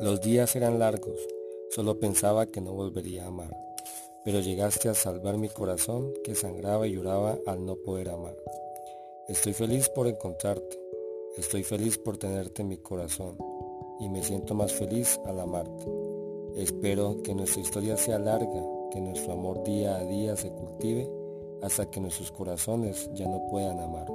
Los días eran largos, solo pensaba que no volvería a amar, pero llegaste a salvar mi corazón que sangraba y lloraba al no poder amar. Estoy feliz por encontrarte, estoy feliz por tenerte en mi corazón y me siento más feliz al amarte. Espero que nuestra historia sea larga, que nuestro amor día a día se cultive hasta que nuestros corazones ya no puedan amar.